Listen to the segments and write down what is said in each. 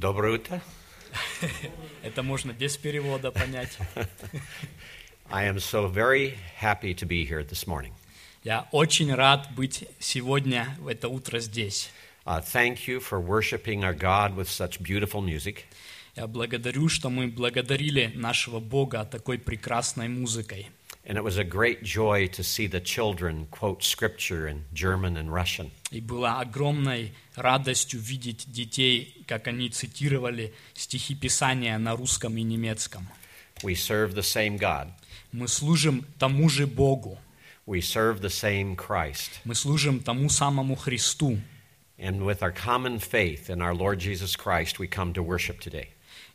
Доброе утро. Это можно без перевода понять. I am so very happy to be here this morning. Я очень рад быть сегодня, в это утро здесь. Uh, thank you for worshiping our God with such beautiful music. Я благодарю, что мы благодарили нашего Бога такой прекрасной музыкой. And it was a great joy to see the children quote scripture in German and Russian. И было огромной радостью видеть детей, как они цитировали стихи Писания на русском и немецком. We serve the same God. Мы служим тому же Богу. We serve the same Christ. Мы служим тому самому Христу. And with our common faith in our Lord Jesus Christ, we come to worship today.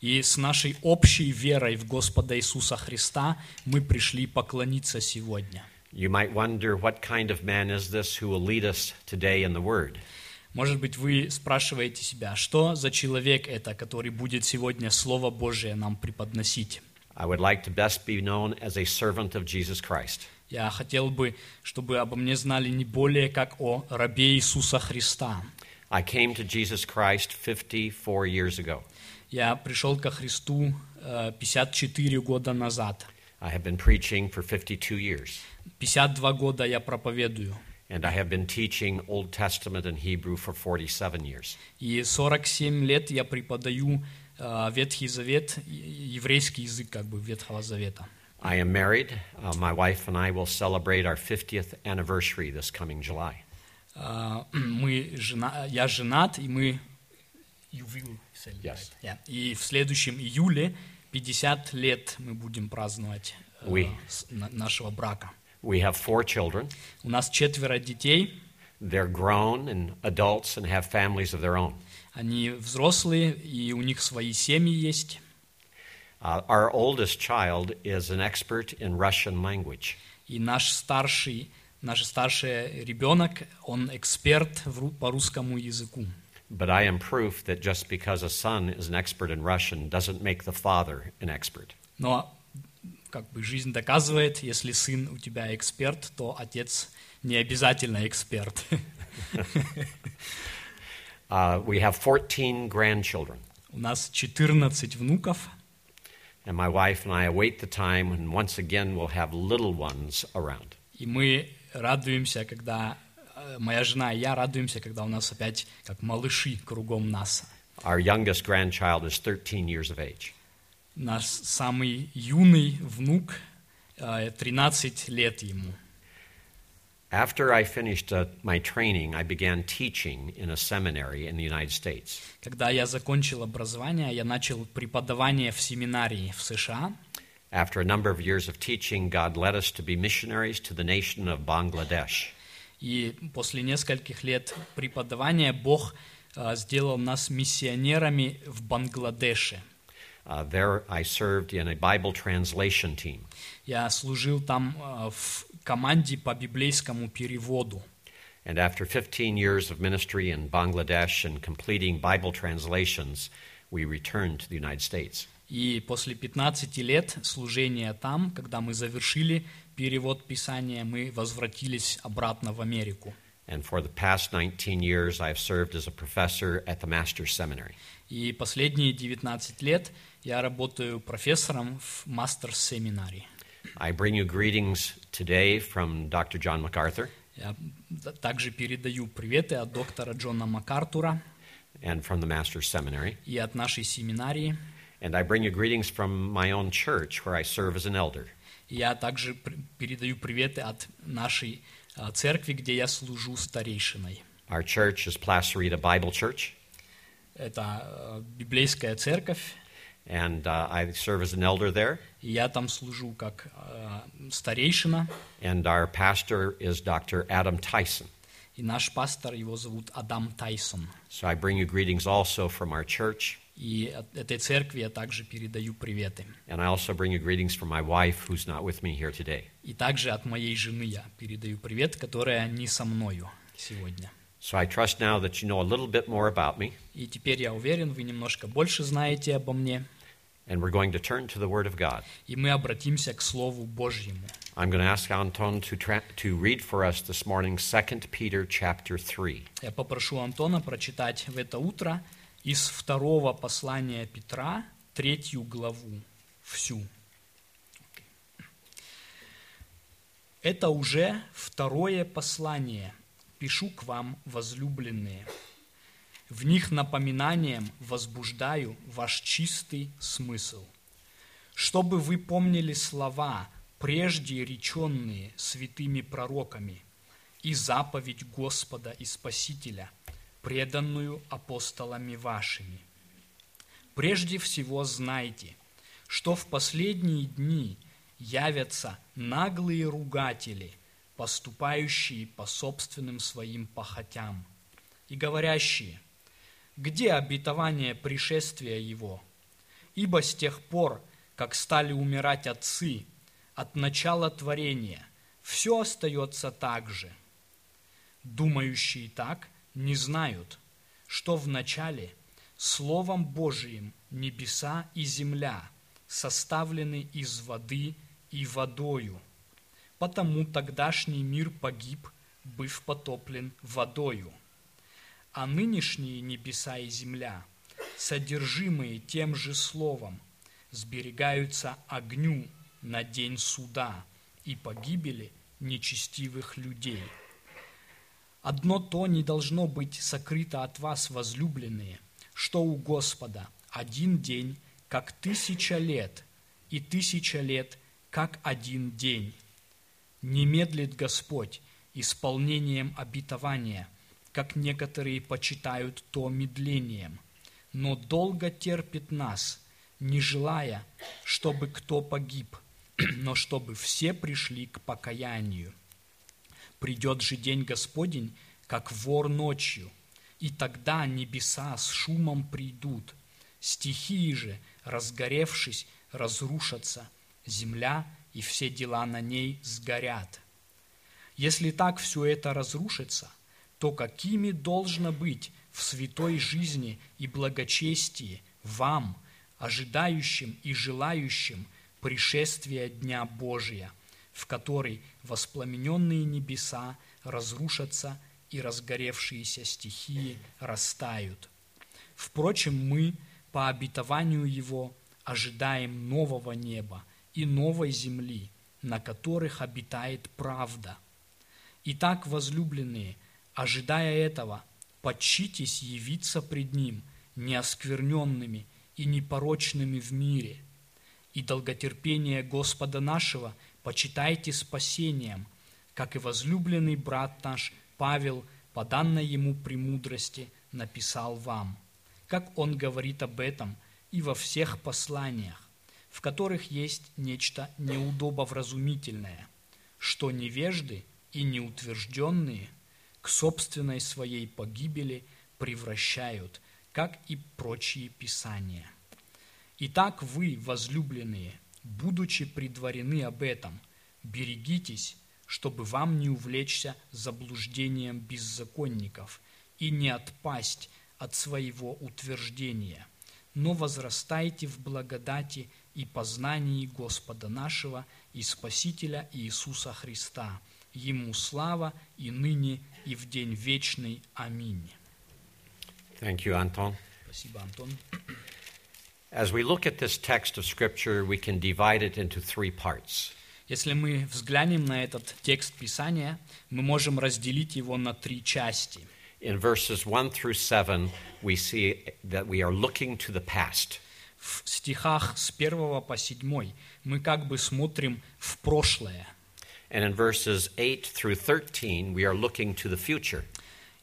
И с нашей общей верой в Господа Иисуса Христа мы пришли поклониться сегодня. You might wonder what kind of man is this who will lead us today in the Word. Может быть, вы спрашиваете себя, что за человек это, который будет сегодня Слово Божие нам преподносить? I would like to best be known as a servant of Jesus Christ. Я хотел бы, чтобы обо мне знали не более как о рабе Иисуса Христа. I came to Jesus Christ 54 years ago. Я пришел ко Христу э, 54 года назад. I have been preaching for 52 years, 52 года я проповедую. and I have been teaching Old Testament and Hebrew for 47 years. И 47 лет я преподаю э, Ветхий Завет, еврейский язык как бы Ветхого Завета. I am married. Uh, my wife and I will celebrate our 50th anniversary this coming July. Э, Мы жена, я женат, и мы ювил Yes. Yeah. И в следующем июле 50 лет мы будем праздновать э, We- нашего брака. We have four children. У нас четверо детей, They're grown and adults and have families of their own. они взрослые, и у них свои семьи есть. Uh, our oldest child is an expert in Russian language. И наш старший, наш старший ребенок, он эксперт в по русскому языку. But I am proof that just because a son is an expert in Russian doesn't make the father an expert. Но как бы жизнь доказывает, если сын у тебя эксперт, то отец не обязательно эксперт. Uh, we have 14 grandchildren, У нас 14 внуков, and my wife and I await the time when once again we'll have little ones around. и мы радуемся, когда э, моя жена и я радуемся, когда у нас опять как малыши кругом нас. Our youngest grandchild is 13 years of age. Наш самый юный внук, э, 13 лет ему. After I finished uh, my training, I began teaching in a seminary in the United States. Когда я закончил образование, я начал преподавание в семинарии в США. After a number of years of teaching, God led us to be missionaries to the nation of Bangladesh. И после нескольких лет преподавания Бог э, сделал нас миссионерами в Бангладеше. Uh, there, I served in a Bible translation team. Я служил там э, в команде по библейскому переводу. And after 15 years of ministry in Bangladesh and completing Bible translations, we returned to the United States. И после 15 лет служения там, когда мы завершили перевод Писания, мы возвратились обратно в Америку. And for the past 19 years, I've served as a professor at the Master's Seminary. И последние 19 лет я работаю профессором в мастер-семинаре. I bring you greetings today from Dr. John MacArthur Я также передаю приветы от доктора Джона МакАртура and from the Master's Seminary. и от нашей семинарии. And I bring you greetings from my own church where I serve as an elder. Я также передаю приветы от нашей а, церкви, где я служу старейшиной. Our church is Placerita Bible Church, Это э, библейская церковь, and uh, I serve as an elder there. я там служу как старейшина. And our pastor is Dr. Adam Tyson. И наш пастор, его зовут Адам Тайсон. So I bring you greetings also from our church, И от этой церкви я также передаю приветы. and I also bring you greetings from my wife, who's not with me here today. И также от моей жены я передаю привет, которая не со мною сегодня. So I trust now that you know a little bit more about me, И теперь я уверен, вы немножко больше знаете обо мне. and we're going to turn to the Word of God. И мы обратимся к Слову Божьему. I'm going to ask Anton to, tra- to read for us this morning 2 Peter chapter 3. Я попрошу Антона прочитать в это утро из второго послания Петра, третью главу, всю. Это уже второе послание. Пишу к вам, возлюбленные. В них напоминанием возбуждаю ваш чистый смысл. Чтобы вы помнили слова, прежде реченные святыми пророками, и заповедь Господа и Спасителя, преданную апостолами вашими. Прежде всего знайте, что в последние дни – явятся наглые ругатели, поступающие по собственным своим похотям, и говорящие, где обетование пришествия его? Ибо с тех пор, как стали умирать отцы, от начала творения, все остается так же. Думающие так не знают, что в начале Словом Божиим небеса и земля составлены из воды и водою. Потому тогдашний мир погиб, быв потоплен водою. А нынешние небеса и земля, содержимые тем же словом, сберегаются огню на день суда и погибели нечестивых людей. Одно то не должно быть сокрыто от вас, возлюбленные, что у Господа один день, как тысяча лет, и тысяча лет, как один день. Не медлит Господь исполнением обетования, как некоторые почитают то медлением, но долго терпит нас, не желая, чтобы кто погиб, но чтобы все пришли к покаянию. Придет же день Господень, как вор ночью, и тогда небеса с шумом придут, стихии же, разгоревшись, разрушатся, земля и все дела на ней сгорят. Если так все это разрушится, то какими должно быть в святой жизни и благочестии вам, ожидающим и желающим пришествия Дня Божия, в который воспламененные небеса разрушатся и разгоревшиеся стихии растают. Впрочем, мы, по обетованию Его, ожидаем нового неба – и новой земли, на которых обитает правда. Итак, возлюбленные, ожидая этого, почитесь явиться пред Ним неоскверненными и непорочными в мире, и долготерпение Господа нашего почитайте спасением, как и возлюбленный брат наш Павел по данной ему премудрости написал вам, как он говорит об этом и во всех посланиях, в которых есть нечто неудобовразумительное, что невежды и неутвержденные к собственной своей погибели превращают, как и прочие писания. Итак, вы, возлюбленные, будучи предварены об этом, берегитесь, чтобы вам не увлечься заблуждением беззаконников и не отпасть от своего утверждения, но возрастайте в благодати и познании Господа нашего и Спасителя Иисуса Христа. Ему слава и ныне, и в день вечный. Аминь. Thank you, Anton. Спасибо, Антон. As we look at this text of Scripture, we can divide it into three parts. Если мы взглянем на этот текст Писания, мы можем разделить его на три части. In verses 1 through 7, we see that we are looking to the past. в стихах с 1 по 7 мы как бы смотрим в прошлое. And in verses 8 through 13, we are looking to the future.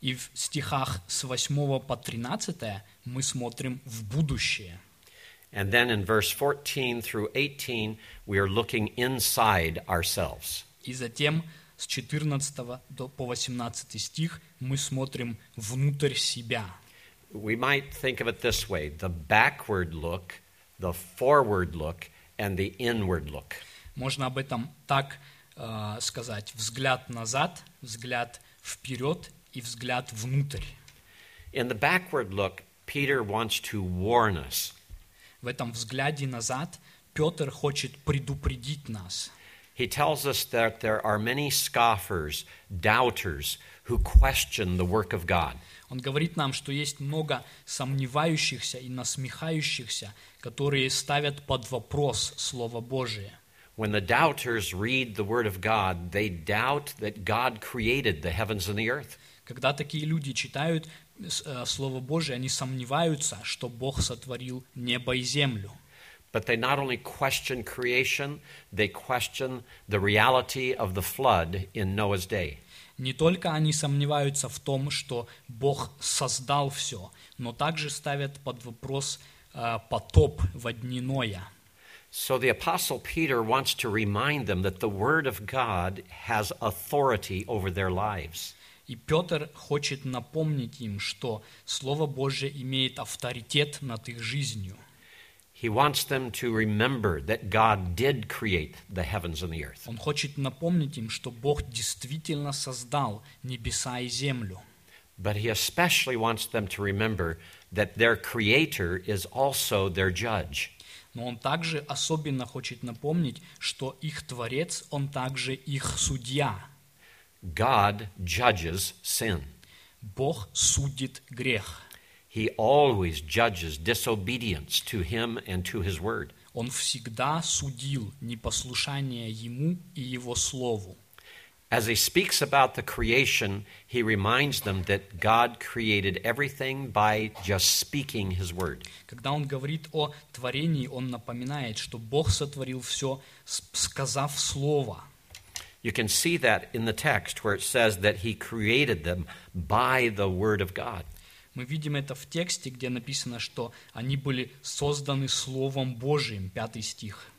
И в стихах с 8 по 13 мы смотрим в будущее. And then in verse 14 through 18, we are looking inside ourselves. И затем с 14 до, по 18 стих мы смотрим внутрь себя. We might think of it this way the backward look, the forward look, and the inward look. Можно об этом так э, сказать. Взгляд назад, взгляд вперед и взгляд внутрь. In the backward look, Peter wants to warn us. В этом взгляде назад Петр хочет предупредить нас. He tells us that there are many scoffers, doubters, who question the work of God. Он говорит нам, что есть много сомневающихся и насмехающихся, которые ставят под вопрос Слово Божие. When the doubters read the Word of God, they doubt that God created the heavens and the earth. Когда такие люди читают Слово Божие, они сомневаются, что Бог сотворил небо и землю. But they not only question creation, they question the reality of the flood in Noah's day. Не только они сомневаются в том, что Бог создал все, но также ставят под вопрос э, потоп в дни Ноя. So the Apostle Peter wants to remind them that the Word of God has authority over their lives. И Петр хочет напомнить им, что Слово Божье имеет авторитет над их жизнью. He wants them to remember that God did create the heavens and the earth. Он хочет напомнить им, что Бог действительно создал небеса и землю. But he especially wants them to remember that their Creator is also their judge. Но он также особенно хочет напомнить, что их Творец, он также их судья. God judges sin. Бог судит грех. He always judges disobedience to him and to his word. Он всегда судил непослушание Ему и Его Слову. As he speaks about the creation, he reminds them that God created everything by just speaking his word. Когда он говорит о творении, он напоминает, что Бог сотворил все, с- сказав Слово. You can see that in the text where it says that he created them by the word of God. Мы видим это в тексте, где написано, что они были созданы Словом Божиим, пятый стих.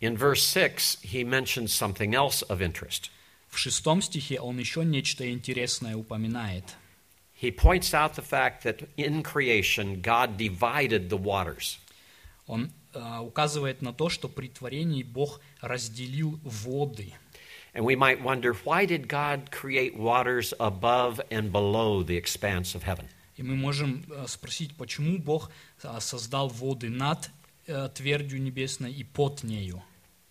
In verse 6, he mentions something else of interest. В шестом стихе он еще нечто интересное упоминает. He points out the fact that in creation, God divided the waters. Он э, указывает на то, что при творении Бог разделил воды. And we might wonder why did God create waters above and below the expanse of heaven? И мы можем э, спросить, почему Бог э, создал воды над э, твердью небесной и под нею.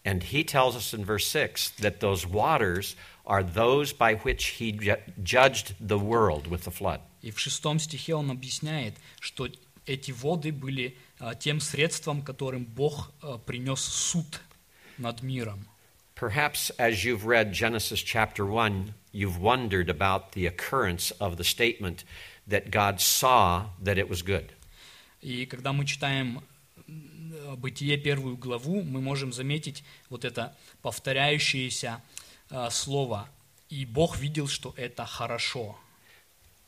And he tells us in verse 6 that those waters are those by which he ju- judged the world with the flood. И в шестом стихе он объясняет, что эти воды были э, тем средством, которым Бог э, принес суд над миром. Perhaps as you've read Genesis chapter 1, you've wondered about the occurrence of the statement that God saw that it was good. И когда мы читаем м, Бытие первую главу, мы можем заметить вот это повторяющееся э, слово. И Бог видел, что это хорошо.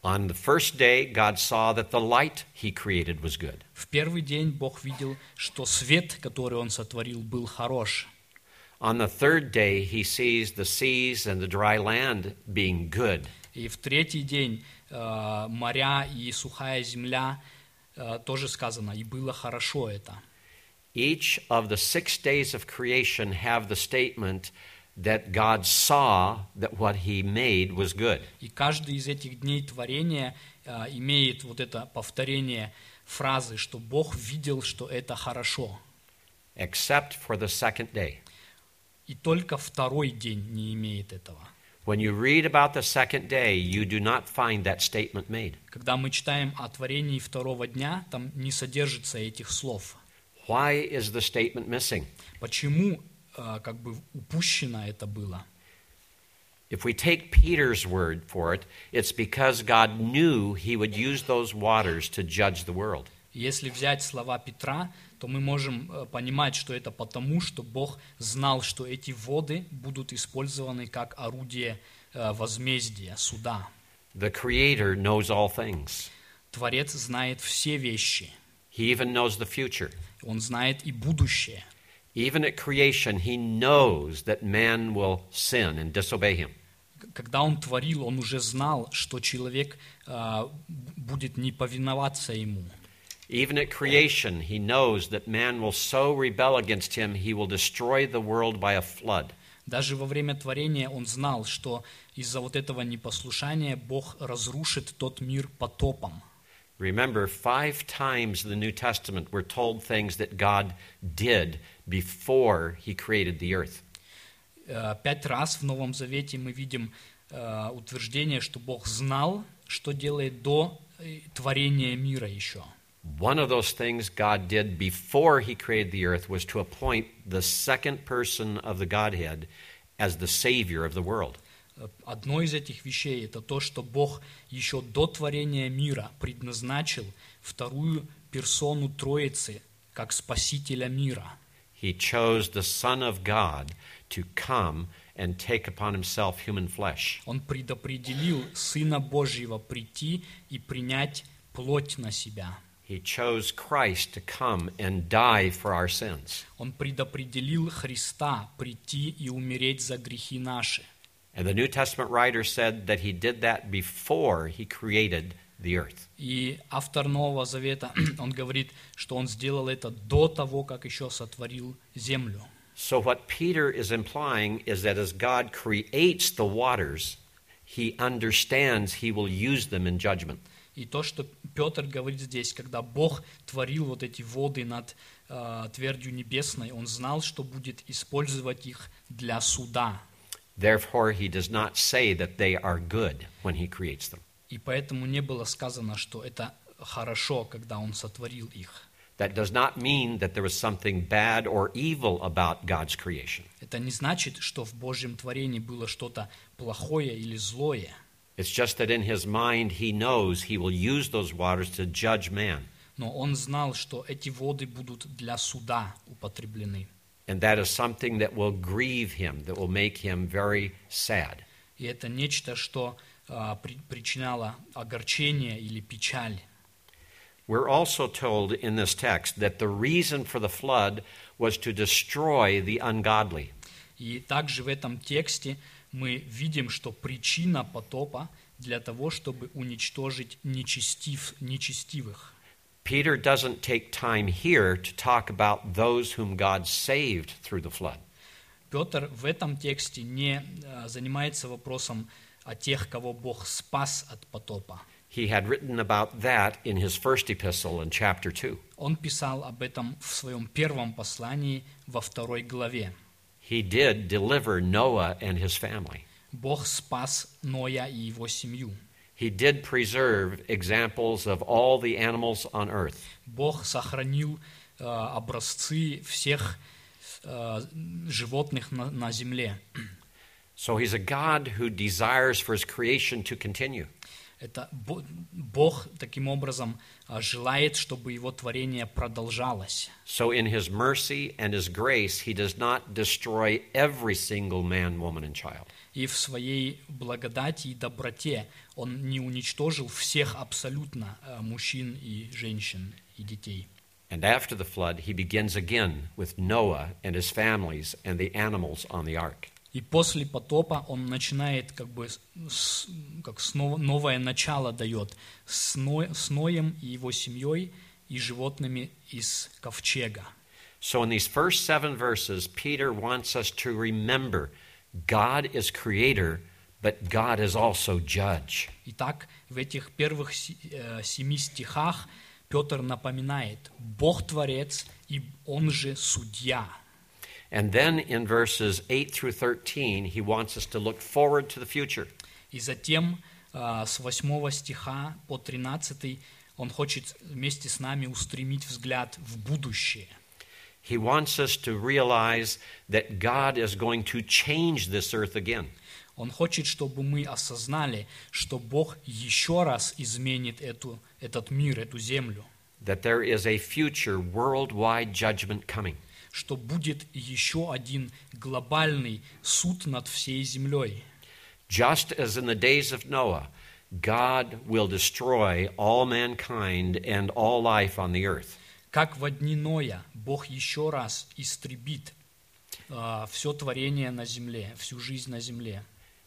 On the first day, God saw that the light he created was good. В первый день Бог видел, что свет, который Он сотворил, был хорош. On the third day, he sees the seas and the dry land being good. И в третий день э, моря и сухая земля э, тоже сказано, и было хорошо это. Each of the six days of creation have the statement that God saw that what he made was good. И каждый из этих дней творения э, имеет вот это повторение фразы, что Бог видел, что это хорошо. except for the second day. И только второй день не имеет этого. When you read about the second day, you do not find that statement made. Когда мы читаем о творении второго дня, там не содержится этих слов. Why is the statement missing? Почему э, как бы упущено это было? If we take Peter's word for it, it's because God knew he would use those waters to judge the world. Если взять слова Петра, то мы можем э, понимать, что это потому, что Бог знал, что эти воды будут использованы как орудие э, возмездия, суда. The Creator knows all things. Творец знает все вещи. He even knows the future. Он знает и будущее. Even at creation, he knows that man will sin and disobey him. Когда он творил, он уже знал, что человек э, будет не повиноваться ему. Even at creation, he knows that man will so rebel against him, he will destroy the world by a flood. Даже во время творения он знал, что из-за вот этого непослушания Бог разрушит тот мир потопом. Remember, five times in the New Testament we're told things that God did before he created the earth. Э, Пять раз в Новом Завете мы видим э, утверждение, что Бог знал, что делает до э, творения мира еще. One of those things God did before he created the earth was to appoint the second person of the Godhead as the Savior of the world. Э, Одно из этих вещей – это то, что Бог еще до творения мира предназначил вторую персону Троицы как Спасителя мира. He chose the Son of God to come and take upon himself human flesh. Он предопределил Сына Божьего прийти и принять плоть на себя. He chose Christ to come and die for our sins. Он предопределил Христа прийти и умереть за грехи наши. And the New Testament writer said that he did that before he created the earth. И автор Нового Завета, он говорит, что он сделал это до того, как еще сотворил землю. So, what Peter is implying is that as God creates the waters, he understands he will use them in judgment. И то, что Петр говорит здесь, когда Бог творил вот эти воды над э, твердью небесной, он знал, что будет использовать их для суда. Therefore, he does not say that they are good when he creates them. И поэтому не было сказано, что это хорошо, когда он сотворил их. That does not mean that there was something bad or evil about God's creation. Это не значит, что в Божьем творении было что-то плохое или злое. It's just that in his mind he knows he will use those waters to judge man. Но он знал, что эти воды будут для суда употреблены. And that is something that will grieve him, that will make him very sad. И это нечто, что а, при- причиняло огорчение или печаль. We're also told in this text that the reason for the flood was to destroy the ungodly. И также в этом тексте мы видим, что причина потопа для того, чтобы уничтожить нечестив, нечестивых. Peter doesn't take time here to talk about those whom God saved through the flood. Петр в этом тексте не а, занимается вопросом о тех, кого Бог спас от потопа. He had written about that in his first epistle in chapter 2. Он писал об этом в своем первом послании во второй главе. He did deliver Noah and his family. Бог спас Ноя и его семью. He did preserve examples of all the animals on earth. Бог сохранил э, образцы всех э, животных на, на земле. So he's a God who desires for his creation to continue. Это Бо- Бог таким образом а, желает, чтобы его творение продолжалось. So in his mercy and his grace, he does not destroy every single man, woman, and child. И в своей благодати и доброте он не уничтожил всех абсолютно а, мужчин и женщин и детей. And after the flood, he begins again with Noah and his families and the animals on the ark. И после потопа он начинает как бы с- как снова, новое начало дает с, Но- с Ноем и его семьей и животными из ковчега. So in these first seven verses, Peter wants us to remember God is creator, but God is also judge. Итак, в этих первых э, семи стихах Петр напоминает, Бог Творец, и Он же Судья. And then in verses 8 through 13, he wants us to look forward to the future. И затем э, с 8 стиха по 13 он хочет вместе с нами устремить взгляд в будущее. He wants us to realize that God is going to change this earth again. Он хочет, чтобы мы осознали, что Бог еще раз изменит эту, этот мир, эту землю, that there is a future worldwide judgment coming. Что будет еще один глобальный суд над всей землей. Just as in the days of Noah, God will destroy all mankind and all life on the earth. Как во дни Ноя Бог еще раз истребит все творение на земле, всю жизнь на земле.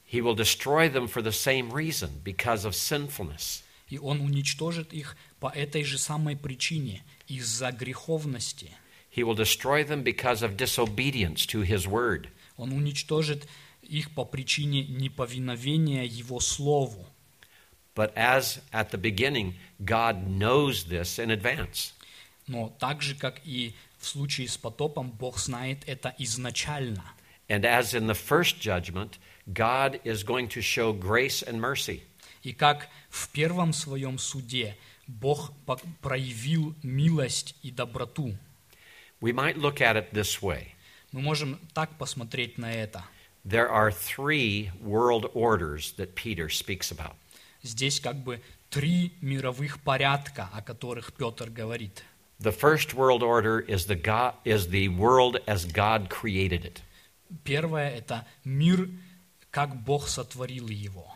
He will destroy them for the same reason, because of sinfulness. И Он уничтожит их по этой же самой причине, из-за греховности. He will destroy them because of disobedience to His word. Он уничтожит их по причине неповиновения Его Слову. But as at the beginning, God knows this in advance. Но так же, как и в случае с потопом, Бог знает это изначально. And as in the first judgment, God is going to show grace and mercy. И как в первом своем суде Бог по- проявил милость и доброту. We might look at it this way Мы можем так посмотреть на это. there are three world orders that Peter speaks about. Здесь как бы три мировых порядка, о которых Петр говорит. The first world order is the, God, is the world as God created it. Первое – это мир, как Бог сотворил его.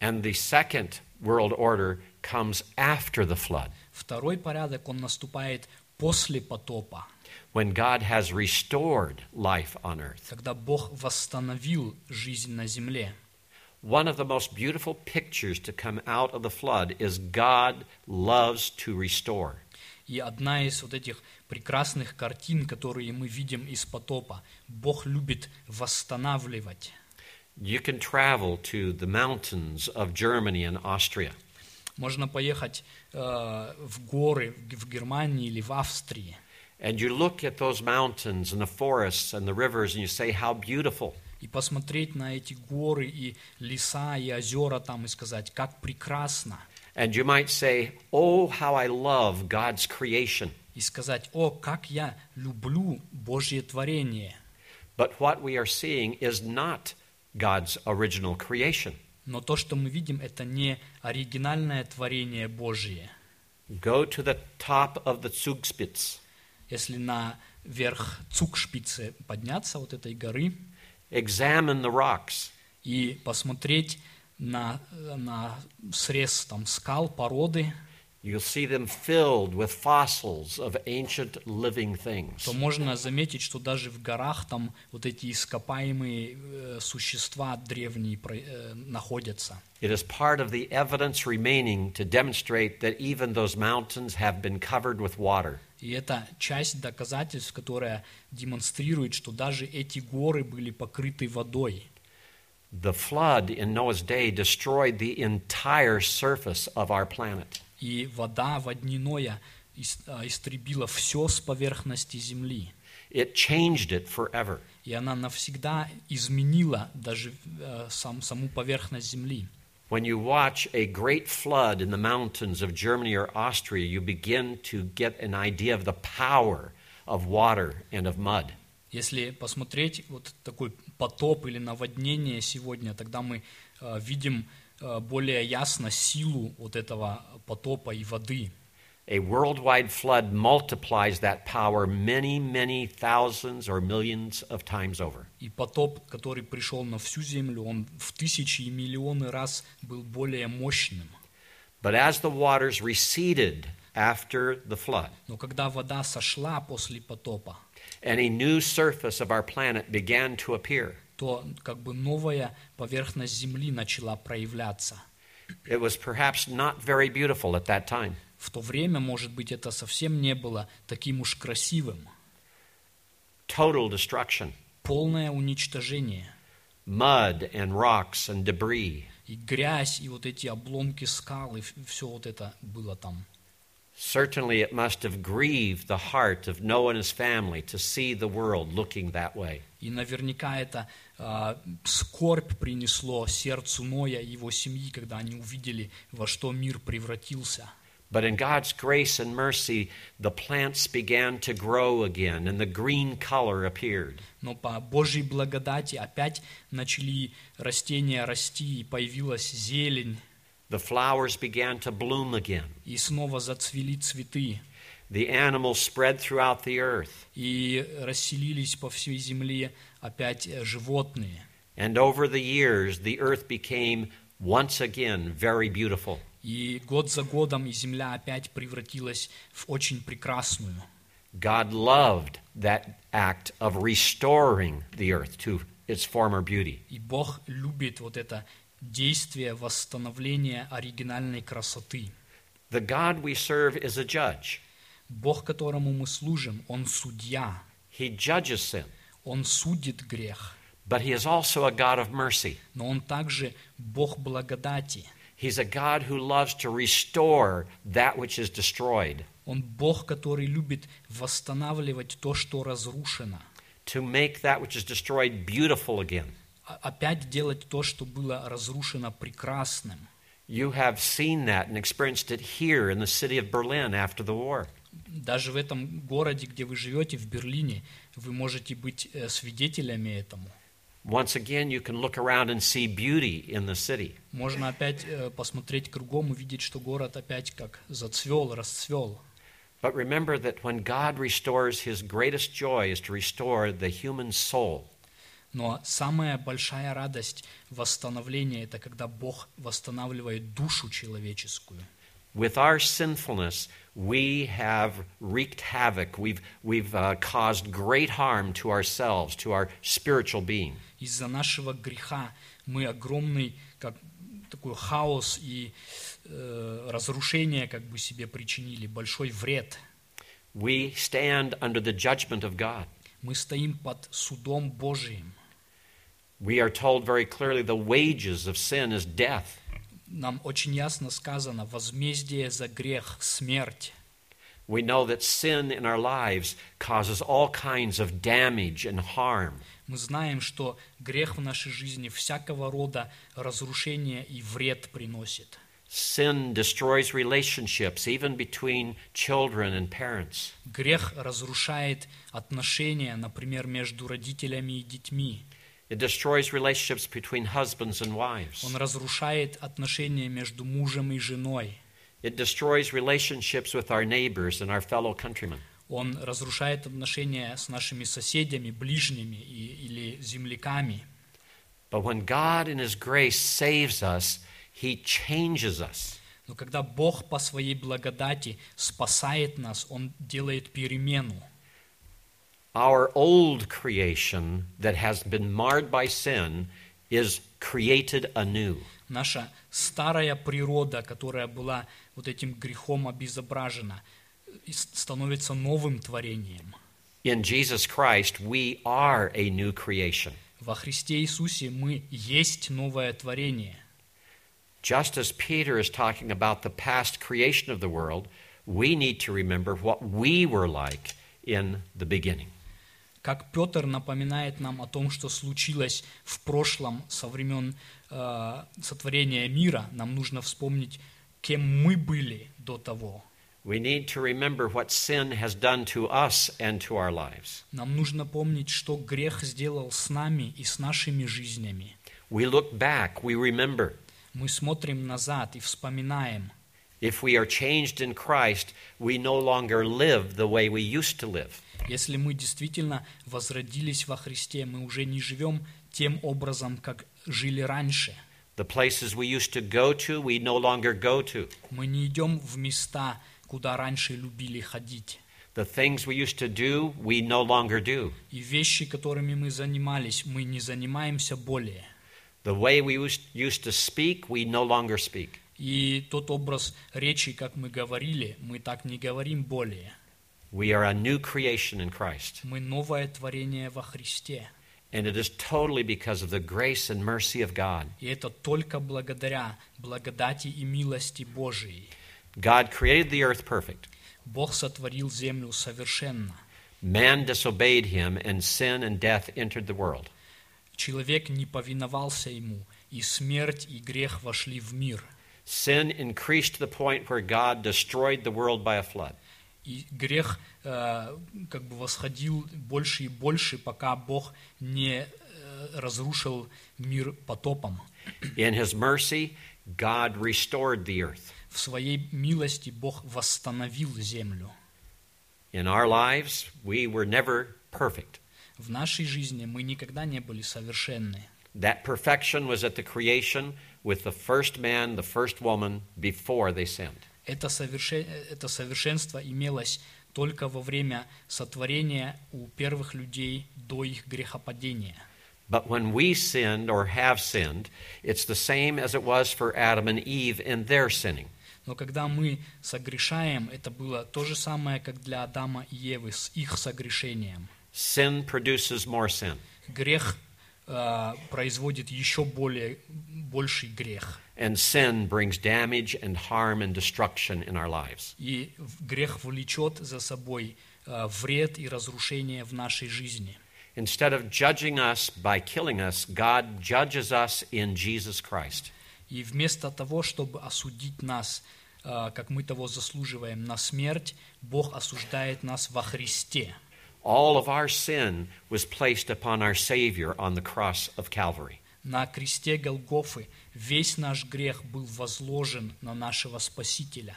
And the second world order comes after the flood, Второй порядок, он наступает после потопа, when God has restored life on earth. когда Бог восстановил жизнь на земле. One of the most beautiful pictures to come out of the flood is God loves to restore. И одна из вот этих прекрасных картин, которые мы видим из потопа, Бог любит восстанавливать. You can travel to the mountains of Germany and Austria, Можно поехать э, в горы в Германии или в Австрии, and you look at those mountains and the forests and the rivers, and you say, How beautiful. и посмотреть на эти горы и леса и озера там и сказать, как прекрасно. And you might say, Oh, how I love God's creation. И сказать, о, как я люблю Божье творение. But what we are seeing is not God's original creation. Но то, что мы видим, это не оригинальное творение Божье. Go to the top of the Zugspitz. Если на верх Цукшпице подняться вот этой горы Examine the rocks. и посмотреть на, на срез там скал, породы, You'll see them filled with fossils of ancient living things. то можно заметить, что даже в горах там вот эти ископаемые э, существа древние про- э, находятся. It is part of the evidence remaining to demonstrate that even those mountains have been covered with water. И это часть доказательств, которая демонстрирует, что даже эти горы были покрыты водой. The flood in Noah's day destroyed the entire surface of our planet. И вода водяное а, истребила все с поверхности земли. It changed it forever. И она навсегда изменила даже э, сам, саму поверхность земли. When you watch a great flood in the mountains of Germany or Austria, you begin to get an idea of the power of water and of mud. Если посмотреть вот такой потоп или наводнение сегодня, тогда мы э, видим более ясно силу вот этого потопа и воды. A worldwide flood multiplies that power many, many thousands or millions of times over. И потоп, который пришел на всю землю, он в тысячи и миллионы раз был более мощным. But as the waters receded after the flood, Но когда вода сошла после потопа, and a new surface of our planet began to appear, то как бы новая поверхность земли начала проявляться. it was perhaps not very beautiful at that time. В то время, может быть, это совсем не было таким уж красивым. Total destruction, Полное уничтожение. mud and rocks and debris. И грязь, и вот эти обломки скал, и все вот это было там. Certainly, it must have grieved the heart of Noah and his family to see the world looking that way. И наверняка это а, скорбь принесло сердцу Ноя и его семьи, когда они увидели, во что мир превратился. But in God's grace and mercy, the plants began to grow again, and the green color appeared. Но по Божьей благодати опять начали растения расти, и появилась зелень, The flowers began to bloom again. и снова зацвели цветы, The animals spread throughout the earth. и расселились по всей земле опять э, животные. And over the years, the earth became once again very beautiful. И год за годом и земля опять превратилась в очень прекрасную. God loved that act of restoring the earth to its former beauty. И Бог любит вот это действие восстановления оригинальной красоты. The God we serve is a judge. Бог, которому мы служим, Он судья, He judges sin, Он судит грех, but He is also a God of mercy. но Он также Бог благодати. He's a God who loves to restore that which is destroyed, Он Бог, который любит восстанавливать то, что разрушено, to make that which is destroyed beautiful again. а- опять делать то, что было разрушено прекрасным. You have seen that and experienced it here in the city of Berlin after the war. Даже в этом городе, где вы живете, в Берлине, вы можете быть э, свидетелями этому. Once again, you can look around and see beauty in the city. Можно опять э, посмотреть кругом, увидеть, что город опять как зацвел, расцвел. But remember that when God restores, his greatest joy is to restore the human soul. Но самая большая радость восстановления – это когда Бог восстанавливает душу человеческую. With our sinfulness, we have wreaked havoc. We've, we've uh, caused great harm to ourselves, to our spiritual being. Из-за нашего греха мы огромный как такой хаос и э, разрушение как бы себе причинили, большой вред. We stand under the judgment of God. Мы стоим под судом Божиим. We are told very clearly the wages of sin is death. Нам очень ясно сказано, возмездие за грех – смерть. We know that sin in our lives causes all kinds of damage and harm. Мы знаем, что грех в нашей жизни всякого рода разрушение и вред приносит. Sin destroys relationships, even between children and parents. Грех разрушает отношения, например, между родителями и детьми. It destroys relationships between husbands and wives. Он разрушает отношения между мужем и женой. It destroys relationships with our neighbors and our fellow countrymen. Он разрушает отношения с нашими соседями, ближними и- или земляками. But when God in His grace saves us, He changes us. Но когда Бог по своей благодати спасает нас, Он делает перемену. Our old creation that has been marred by sin is created anew. Наша старая природа, которая была вот этим грехом обезображена, и с- становится новым творением. In Jesus Christ, we are a new creation. Во Христе Иисусе мы есть новое творение. Just as Peter is talking about the past creation of the world, we need to remember what we were like in the beginning. Как Петр напоминает нам о том, что случилось в прошлом со времен э, сотворения мира, нам нужно вспомнить, кем мы были до того. We need to remember what sin has done to us and to our lives. Нам нужно помнить, что грех сделал с нами и с нашими жизнями. We look back, we remember. Мы смотрим назад и вспоминаем. If we are changed in Christ, we no longer live the way we used to live. Если мы действительно возродились во Христе, мы уже не живем тем образом, как жили раньше. The places we used to go to, we no longer go to. Мы не идем в места, куда раньше любили ходить. The things we used to do, we no longer do. И вещи, которыми мы занимались, мы не занимаемся более. The way we used used to speak, we no longer speak. И тот образ речи, как мы говорили, мы так не говорим более. We are a new creation in Christ. Мы новое творение во Христе. And it is totally because of the grace and mercy of God. И это только благодаря благодати и милости Божией. God created the earth perfect. Бог сотворил землю совершенно. Man disobeyed him, and sin and death entered the world. Человек не повиновался ему, и смерть и грех вошли в мир. Sin increased to the point where God destroyed the world by a flood. И грех э, как бы восходил больше и больше, пока Бог не э, разрушил мир потопом. In his mercy, God restored the earth. В своей милости Бог восстановил землю. In our lives, we were never perfect. В нашей жизни мы никогда не были совершенны. That perfection was at the creation with the first man, the first woman, before they sinned. Это, соверше- это совершенство имелось только во время сотворения у первых людей до их грехопадения. But when we sinned or have sinned, it's the same as it was for Adam and Eve in their sinning. Но когда мы согрешаем, это было то же самое, как для Адама и Евы с их согрешением. Sin produces more sin. Грех э, производит еще более, больший грех. And sin brings damage and harm and destruction in our lives. И грех влечет за собой э, вред и разрушение в нашей жизни. Instead of judging us by killing us, God judges us in Jesus Christ. И вместо того, чтобы осудить нас, э, как мы того заслуживаем, на смерть, Бог осуждает нас во Христе. All of our sin was placed upon our Savior on the cross of Calvary. На кресте Голгофы весь наш грех был возложен на нашего Спасителя.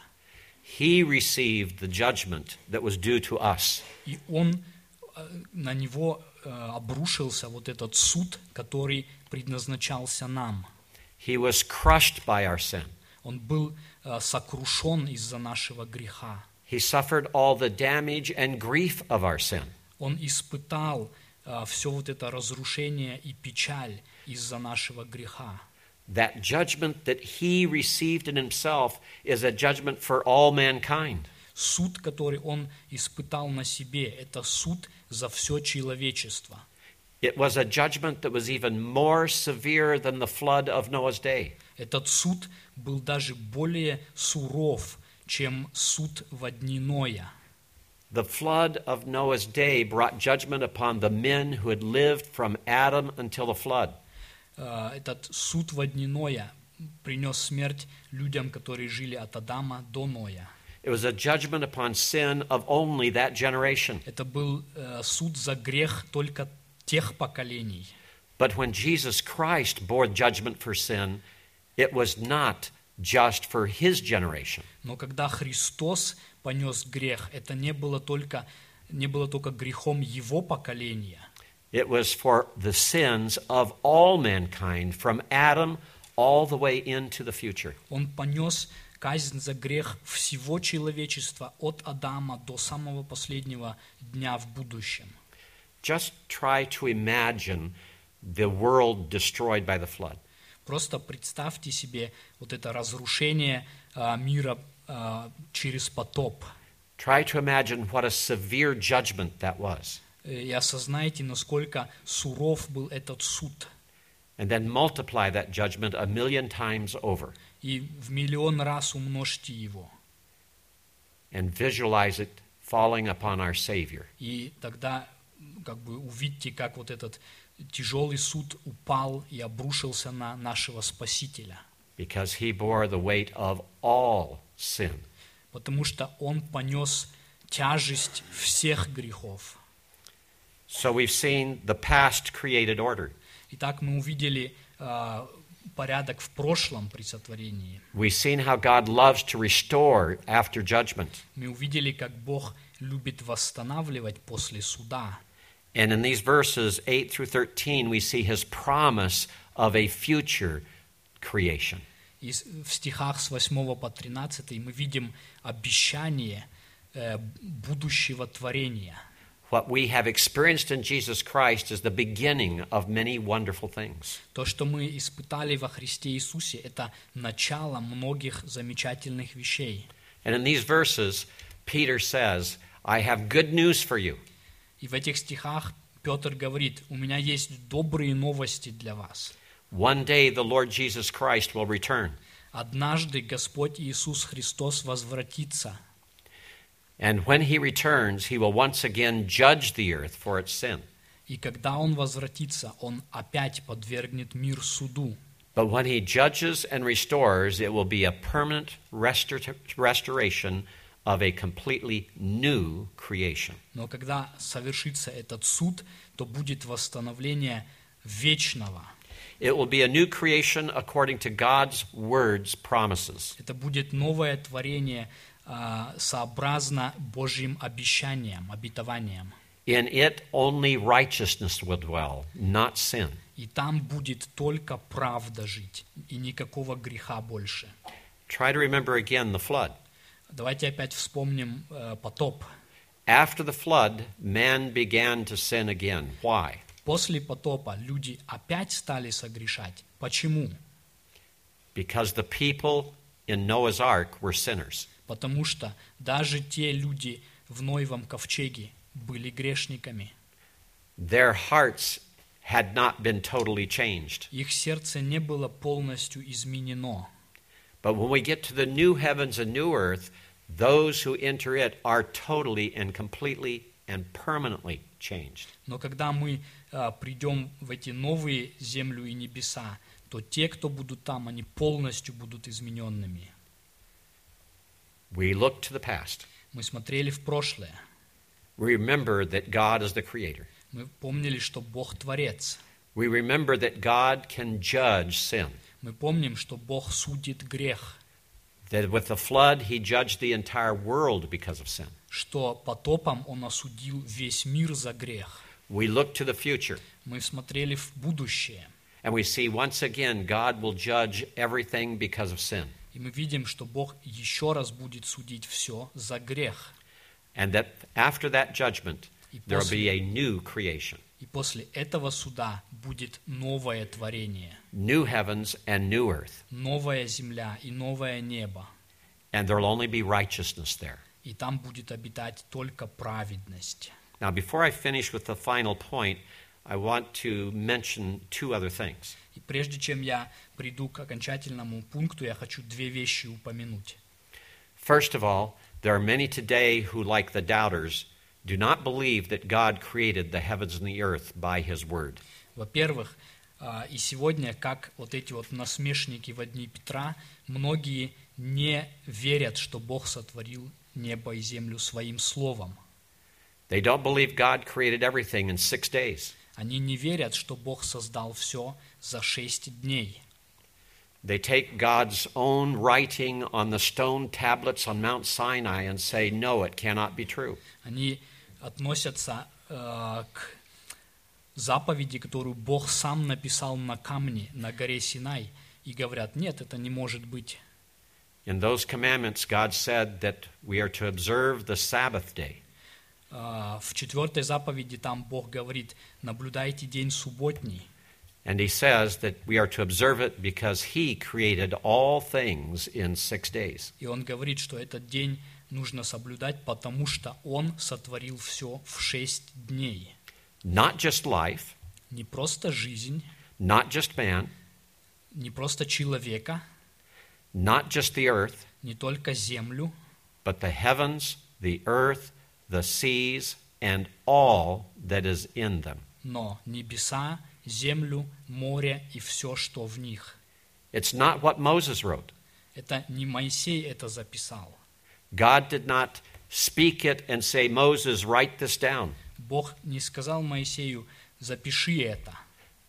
He received the judgment that was due to us. И Он, э, на Него э, обрушился вот этот суд, который предназначался нам. He was crushed by our sin. Он был э, сокрушен из-за нашего греха. He suffered all the damage and grief of our sin. Он испытал все вот это разрушение и печаль из-за нашего греха. That judgment that he received in himself is a judgment for all mankind. Суд, который он испытал на себе, это суд за все человечество. It was a judgment that was even more severe than the flood of Noah's day. Этот суд был даже более суров, чем суд во дни Ноя. The flood of Noah's day brought judgment upon the men who had lived from Adam until the flood. Э, Этот суд во дни Ноя принес смерть людям, которые жили от Адама до Ноя. It was a judgment upon sin of only that generation. Это был э, суд за грех только тех поколений. But when Jesus Christ bore judgment for sin, it was not just for his generation. Но когда Христос понес грех, это не было только, не было только грехом его поколения. It was for the sins of all mankind, from Adam all the way into the future. Он понес казнь за грех всего человечества от Адама до самого последнего дня в будущем. Just try to imagine the world destroyed by the flood. Просто представьте себе вот это разрушение а, мира через потоп. Try to imagine what a severe judgment that was. Э, И осознайте, насколько суров был этот суд. And then multiply that judgment a million times over И в миллион раз умножьте его. and visualize it falling upon our Savior. И тогда как бы увидьте, как вот этот тяжелый суд упал и обрушился на нашего Спасителя. because he bore the weight of all sin. Потому что Он понес тяжесть всех грехов. So we've seen the past created order. Итак, мы увидели а, порядок в прошлом при сотворении. We've seen how God loves to restore after judgment. Мы увидели, как Бог любит восстанавливать после суда. And in these verses 8 through 13, we see his promise of a future creation. И в стихах с 8 по 13 мы видим обещание э, будущего творения. What we have experienced in Jesus Christ is the beginning of many wonderful things. То, что мы испытали во Христе Иисусе, это начало многих замечательных вещей. And in these verses, Peter says, I have good news for you. И в этих стихах Петр говорит, у меня есть добрые новости для вас. One day the Lord Jesus Christ will return. Однажды Господь Иисус Христос возвратится, And when he returns, he will once again judge the earth for its sin. и когда Он возвратится, Он опять подвергнет мир суду. But when he judges and restores, it will be a permanent restor- restoration of a completely new creation. Но когда совершится этот суд, то будет восстановление вечного. It will be a new creation according to God's word's promises. Это будет новое творение а, сообразно Божьим обещаниям, обетованиям. In it, only righteousness will dwell, not sin. И там будет только правда жить, и никакого греха больше. Try to remember again the flood. Давайте опять вспомним э, потоп. After the flood, man began to sin again. Why? После потопа люди опять стали согрешать. Почему? Because the people in Noah's ark were sinners. Потому что даже те люди в Ноевом ковчеге были грешниками. Their hearts had not been totally changed. Их сердце не было полностью изменено. But when we get to the new heavens and new earth, those who enter it are totally and completely and permanently changed. Но когда мы а, придем в эти новые землю и небеса, то те, кто будут там, они полностью будут измененными. We look to the past. Мы смотрели в прошлое. We remember that God is the creator. Мы помнили, что Бог Творец. We remember that God can judge sin. Мы помним, что Бог судит грех, That with the flood, he judged the entire world because of sin. что потопом Он осудил весь мир за грех. We look to the future Мы смотрели в будущее, and we see once again God will judge everything because of sin. и мы видим, что Бог еще раз будет судить все за грех. And that after that judgment, И there will после- be a new creation, И после этого суда будет новое творение, new heavens and new earth. новая земля и новое небо. And there will only be righteousness there. И там будет обитать только праведность. Now, before I finish with the final point, I want to mention two other things. И прежде чем я приду к окончательному пункту, я хочу две вещи упомянуть. First of all, there are many today who, like the doubters, do not believe that God created the heavens and the earth by his word. Во-первых, а, и сегодня, как вот эти вот насмешники в дни Петра, многие не верят, что Бог сотворил небо и землю своим словом. They don't believe God created everything in six days. Они не верят, что Бог создал все за шесть дней. They take God's own writing on the stone tablets on Mount Sinai and say, no, it cannot be true. Они относятся э, к заповеди, которую Бог сам написал на камне на горе Синай, и говорят, нет, это не может быть. In those commandments, God said that we are to observe the Sabbath day. Э, В четвертой заповеди там Бог говорит, наблюдайте день субботний. And he says that we are to observe it because he created all things in six days. И он говорит, что этот день нужно соблюдать, потому что он сотворил все в шесть дней. Not just life, Не просто жизнь, not just man, не просто человека, not just the earth, не только землю, but the heavens, the earth, the seas, and all that is in them. но небеса, землю, море и все, что в них. It's not what Moses wrote. Это не Моисей это записал. God did not speak it and say, Moses, write this down. Бог не сказал Моисею, запиши это.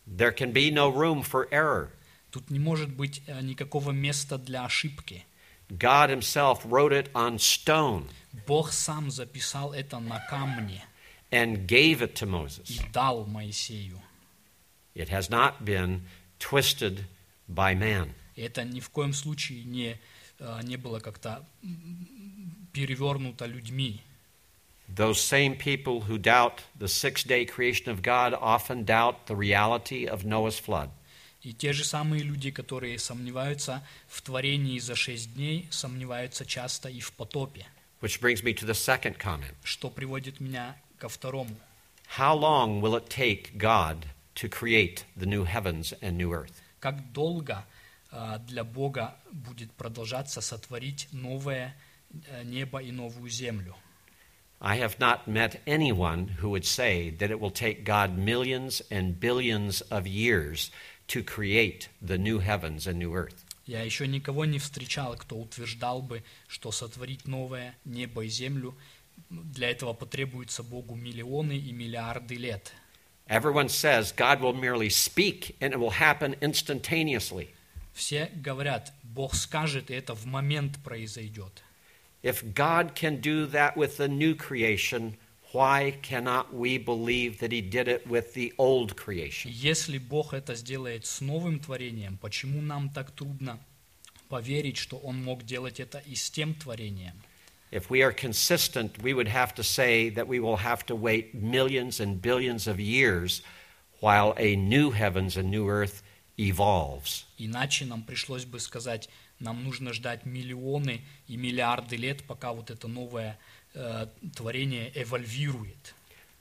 There can be no room for error. Тут не может быть э, никакого места для ошибки. God Himself wrote it on stone Бог сам записал это на камне and gave it to и Moses. дал Моисею. It has not been twisted by man. И это ни в коем случае не, э, не было как-то перевернуто людьми. Those same people who doubt the six day creation of God often doubt the reality of Noah's flood. И те же самые люди, которые сомневаются в творении за шесть дней, сомневаются часто и в потопе, Which brings me to the second comment. что приводит меня ко второму. How long will it take God to create the new heavens and new earth? Как долго э, для Бога будет продолжаться сотворить новое э, небо и новую землю? I have not met anyone who would say that it will take God millions and billions of years to create the new heavens and new earth. Я еще никого не встречал, кто утверждал бы, что сотворить новое небо и землю для этого потребуется Богу миллионы и миллиарды лет. Everyone says God will merely speak and it will happen instantaneously. Все говорят, Бог скажет, и это в момент произойдет. If God can do that with the new creation, why cannot we believe that He did it with the old creation? Если Бог это сделает с новым творением, почему нам так трудно поверить, что Он мог делать это и с тем творением? If we are consistent, we would have to say that we will have to wait millions and billions of years while a new heavens and new earth evolves. Иначе нам пришлось бы сказать, нам нужно ждать миллионы и миллиарды лет, пока вот это новое э, творение эвольвирует.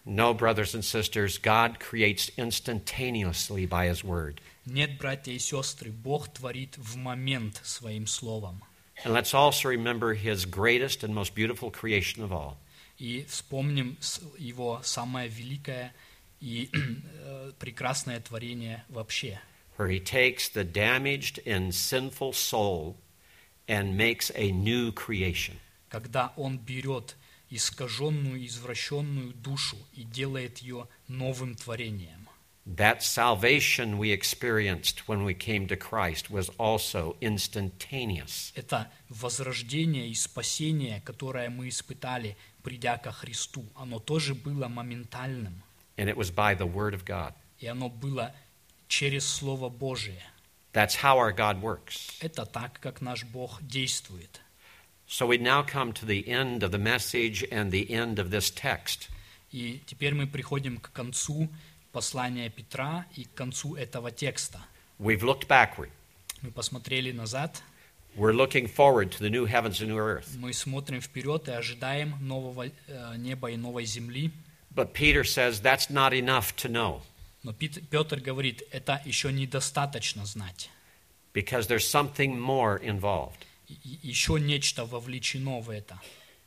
No, brothers and sisters, God creates instantaneously by His Word. Нет, братья и сестры, Бог творит в момент своим словом. And let's also remember His greatest and most beautiful creation of all И вспомним его самое великое и э, прекрасное творение вообще, where he takes the damaged and sinful soul and makes a new creation. когда он берет искаженную, извращенную душу и делает ее новым творением. That salvation we experienced when we came to Christ was also instantaneous. Это возрождение и спасение, которое мы испытали, придя ко Христу, оно тоже было моментальным, And it was by the Word of God. и оно было через Слово Божие. That's how our God works. Это так, как наш Бог действует. So we now come to the end of the message and the end of this text. И теперь мы приходим к концу послания Петра и к концу этого текста. We've looked backward. Мы посмотрели назад, We're looking forward to the new heavens and new earth. мы смотрим вперед и ожидаем нового э, неба и новой земли. But Peter says that's not enough to know Но Петр говорит, это еще недостаточно знать. because there's something more involved. И- и еще нечто вовлечено в это.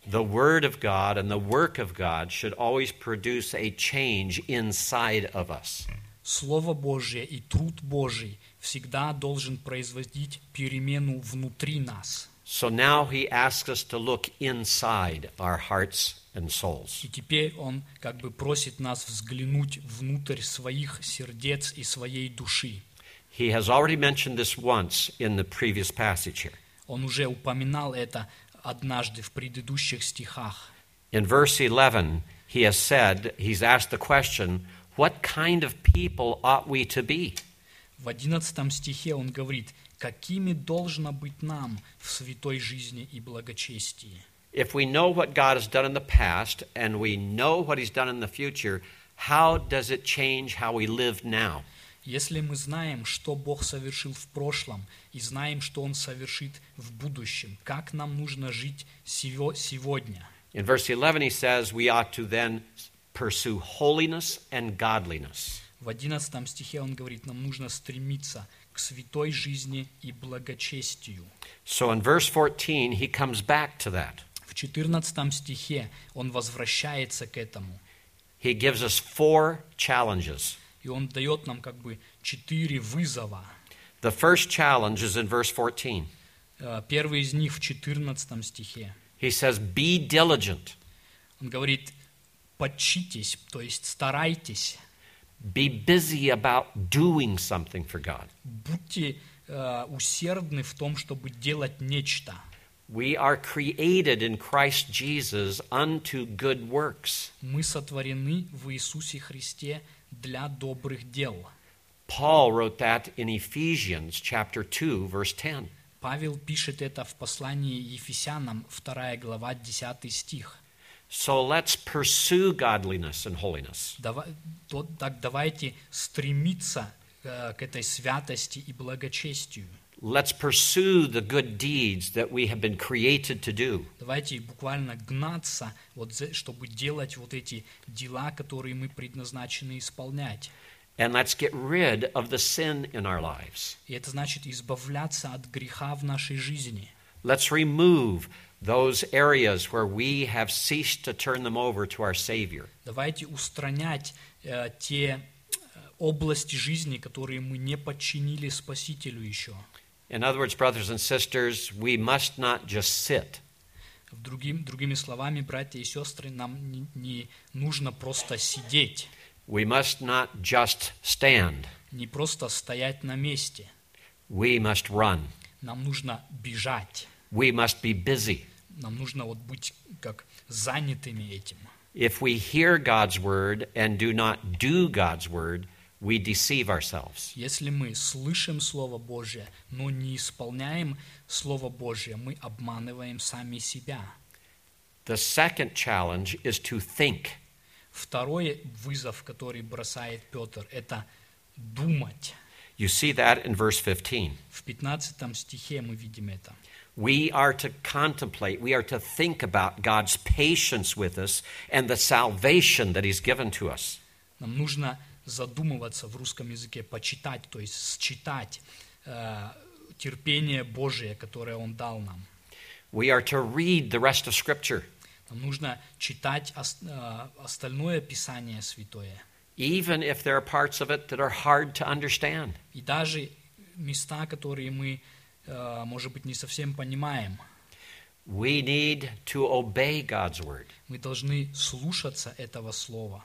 The Word of God and the work of God should always produce a change inside of us. Слово Божье и труд Божий всегда должен производить перемену внутри нас. So now he asks us to look inside our hearts and souls. И теперь он как бы просит нас взглянуть внутрь своих сердец и своей души. He has already mentioned this once in the previous passage here. Он уже упоминал это однажды в предыдущих стихах. In verse 11, he has said, he's asked the question, What kind of people ought we to be? В одиннадцатом стихе он говорит, какими должно быть нам в святой жизни и благочестии. If we know what God has done in the past and we know what he's done in the future, how does it change how we live now? Если мы знаем, что Бог совершил в прошлом, и знаем, что Он совершит в будущем, как нам нужно жить сего- сегодня? In verse 11, he says we ought to then pursue holiness and godliness. В одиннадцатом стихе он говорит, нам нужно стремиться к святой жизни и благочестию. So in verse 14, he comes back to that. В четырнадцатом стихе он возвращается к этому, He gives us four challenges. и он дает нам как бы четыре вызова. The first challenge is in verse 14. Э, Первый из них в четырнадцатом стихе. He says, Be diligent, Он говорит, подчитесь, то есть старайтесь, be busy about doing something for God. будьте э, усердны в том, чтобы делать нечто. We are created in Christ Jesus unto good works. Мы сотворены в Иисусе Христе для добрых дел. Paul wrote that in Ephesians chapter 2 verse 10. Павел пишет это в послании Ефесянам, 2 глава, 10 стих. So let's pursue godliness and holiness. Дава- то- так давайте стремиться э, к этой святости и благочестию. Let's pursue the good deeds that we have been created to do. Давайте буквально гнаться, вот, за- чтобы делать вот эти дела, которые мы предназначены исполнять. And let's get rid of the sin in our lives. И это значит избавляться от греха в нашей жизни. Let's remove those areas where we have ceased to turn them over to our Savior. Давайте устранять э, те э, области жизни, которые мы не подчинили Спасителю еще. In other words, brothers and sisters, we must not just sit. В другим, другими словами, братья и сестры, нам не, не нужно просто сидеть, We must not just stand. не просто стоять на месте. We must run. Нам нужно бежать. We must be busy. Нам нужно вот быть как занятыми этим. If we hear God's word and do not do God's word, we deceive ourselves. Если мы слышим Слово Божье, но не исполняем Слово Божье, мы обманываем сами себя. The second challenge is to think. Второй вызов, который бросает Петр, это думать. You see that in verse 15. В 15 стихе мы видим это. We are to contemplate, we are to think about God's patience with us and the salvation that He's given to us. Нам нужно задумываться в русском языке, почитать, то есть считать э, терпение Божие, которое Он дал нам. We are to read the rest of Scripture. Нам нужно читать э, остальное Писание Святое. even if there are parts of it that are hard to understand. И даже места, которые мы, э, может быть, не совсем понимаем, We need to obey God's word. мы должны слушаться этого слова.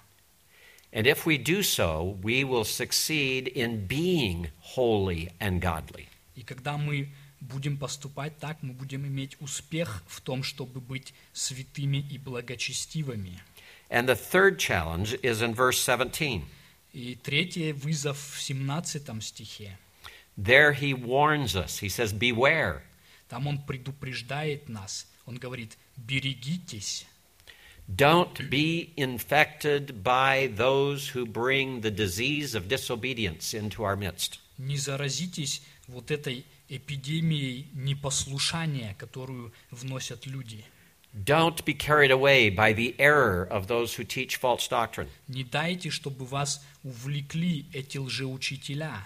And if we do so, we will succeed in being holy and godly. И когда мы будем поступать так, мы будем иметь успех в том, чтобы быть святыми и благочестивыми. And the third challenge is in verse 17. И третий вызов в 17 стихе. There he warns us. He says, Beware. Там он предупреждает нас. Он говорит, берегитесь, Don't be infected by those who bring the disease of disobedience into our midst. не заразитесь вот этой эпидемией непослушания, которую вносят люди. Don't be carried away by the error of those who teach false doctrine. Не дайте, чтобы вас увлекли эти лжеучителя,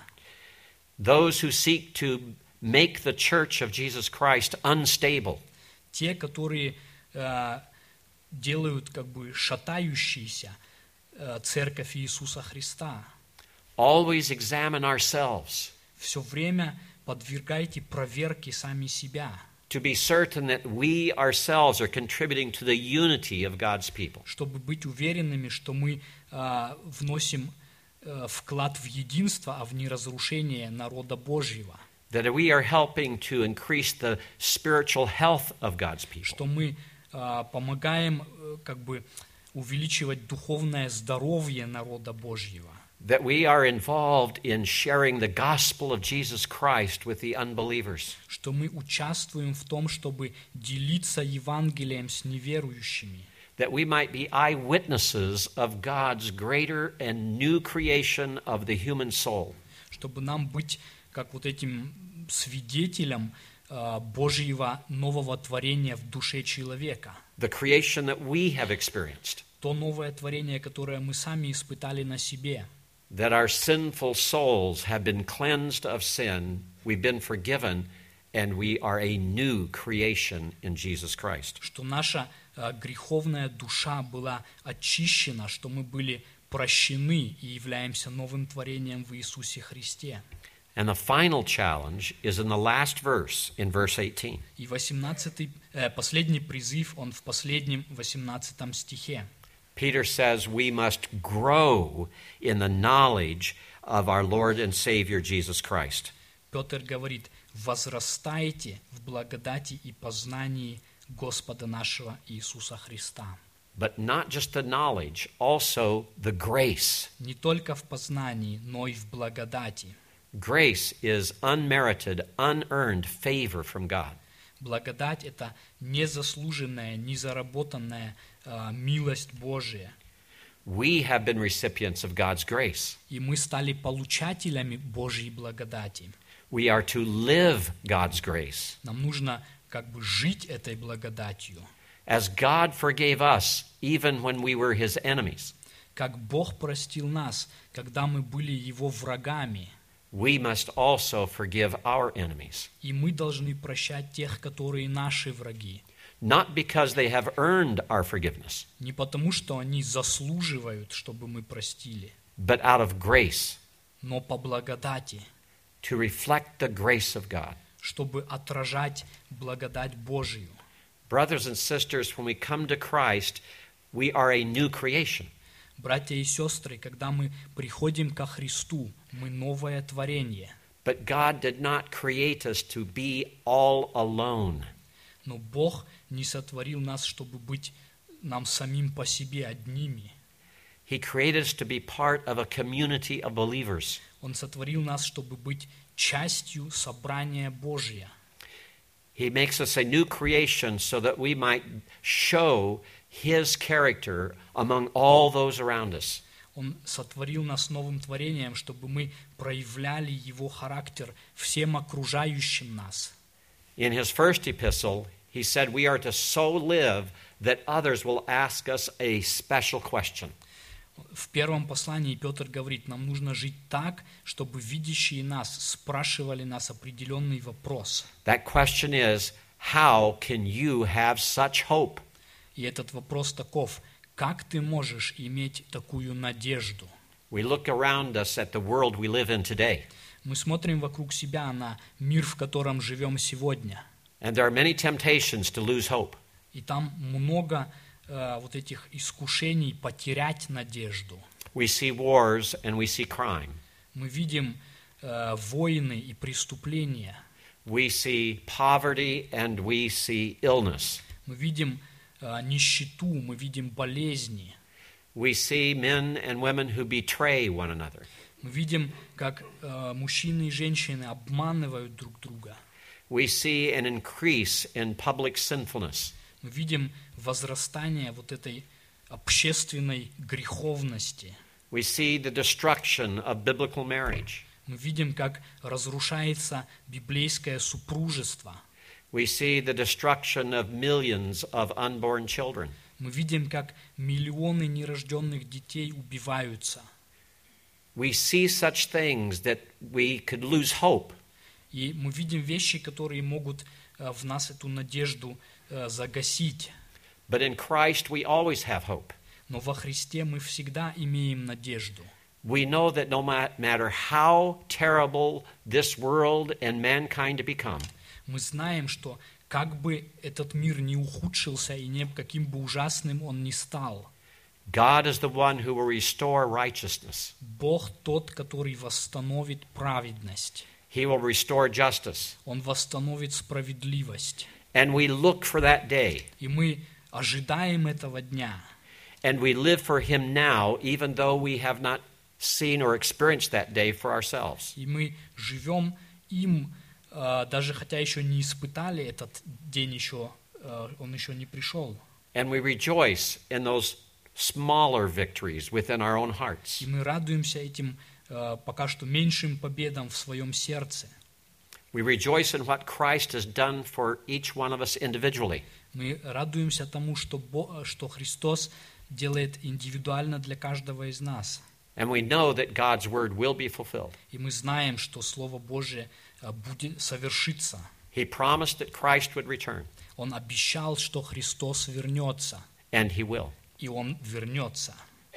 Those who seek to make the church of Jesus Christ unstable. те, которые э, делают как бы шатающиеся э, церковь Иисуса Христа. Always examine ourselves Все время подвергайте проверке сами себя, to be certain that we ourselves are contributing to the unity of God's people. чтобы быть уверенными, что мы э, вносим э, вклад в единство, а в неразрушение народа Божьего. That we are helping to increase the spiritual health of God's people. что мы помогаем э, как бы увеличивать духовное здоровье народа Божьего, That we are involved in sharing the gospel of Jesus Christ with the unbelievers. что мы участвуем в том, чтобы делиться Евангелием с неверующими, That we might be eyewitnesses of God's greater and new creation of the human soul. чтобы нам быть как вот этим свидетелем а, Божьего нового творения в душе человека. The creation that we have experienced. То новое творение, которое мы сами испытали на себе, that our sinful souls have been cleansed of sin, we've been forgiven, and we are a new creation in Jesus Christ. что наша а, греховная душа была очищена, что мы были прощены и являемся новым творением в Иисусе Христе. And the final challenge is in the last verse, in verse 18. И 18, э, последний призыв, он в последнем 18 стихе. Peter says we must grow in the knowledge of our Lord and Savior Jesus Christ. Петр говорит, возрастайте в благодати и познании Господа нашего Иисуса Христа. But not just the knowledge, also the grace. Не только в познании, но и в благодати. Grace is unmerited, unearned favor from God. Благодать – это незаслуженная, незаработанная э, милость Божия. We have been recipients of God's grace. И мы стали получателями Божьей благодати. We are to live God's grace. Нам нужно как бы жить этой благодатью. As God forgave us even when we were his enemies, Как Бог простил нас, когда мы были Его врагами, we must also forgive our enemies. и мы должны прощать тех, которые наши враги. Not because they have earned our forgiveness, Не потому, что они заслуживают, чтобы мы простили, but out of grace но по благодати, to reflect the grace of God. чтобы отражать благодать Божию. Brothers and sisters, when we come to Christ, we are a new creation. Братья и сестры, когда мы приходим ко Христу, мы новое творение. But God did not create us to be all alone. Но Бог не сотворил нас, чтобы быть нам самим по себе одними. He created us to be part of a community of believers. Он сотворил нас, чтобы быть частью собрания Божия. He makes us a new creation so that we might show His character among all those around us. Он сотворил нас новым творением, чтобы мы проявляли Его характер всем окружающим нас. In his first epistle, he said we are to so live that others will ask us a special question. В первом послании Петр говорит, нам нужно жить так, чтобы видящие нас спрашивали нас определенный вопрос. That question is, how can you have such hope? И этот вопрос таков, как ты можешь иметь такую надежду? We look around us at the world we live in today, Мы смотрим вокруг себя на мир, в котором живем сегодня. and there are many temptations to lose hope. И там много э, вот этих искушений потерять надежду. We see wars and we see crime. Мы видим э, войны и преступления. We see poverty and we see illness. Мы видим э, нищету, мы видим болезни. We see men and women who betray one another. Мы видим, как э, мужчины и женщины обманывают друг друга. We see an increase in public sinfulness. Мы видим возрастание вот этой общественной греховности. We see the destruction of biblical marriage. Мы видим, как разрушается библейское супружество. We see the destruction of millions of unborn children. Мы видим, как миллионы нерожденных детей убиваются. We see such things that we could lose hope. И мы видим вещи, которые могут э, в нас эту надежду э, загасить. But in Christ, we always have hope. Но во Христе мы всегда имеем надежду. We know that no ma- matter how terrible this world and mankind become, Мы знаем, что как бы этот мир не ухудшился и не каким бы ужасным он ни стал, God is the one who will restore righteousness. Бог тот, который восстановит праведность. He will restore justice. Он восстановит справедливость. And we look for that day. И мы ожидаем этого дня. And we live for Him now, even though we have not seen or experienced that day for ourselves. И мы живем им, э, даже хотя еще не испытали этот день еще, э, он еще не пришел. And we rejoice in those smaller victories within our own hearts. И мы радуемся этим э, пока что меньшим победам в своем сердце. We rejoice in what Christ has done for each one of us individually. Мы радуемся тому, что, что Христос делает индивидуально для каждого из нас. And we know that God's word will be fulfilled. И мы знаем, что Слово Божие э, будет совершиться. He promised that Christ would return, Он обещал, что Христос вернется. and He will. И Он вернется.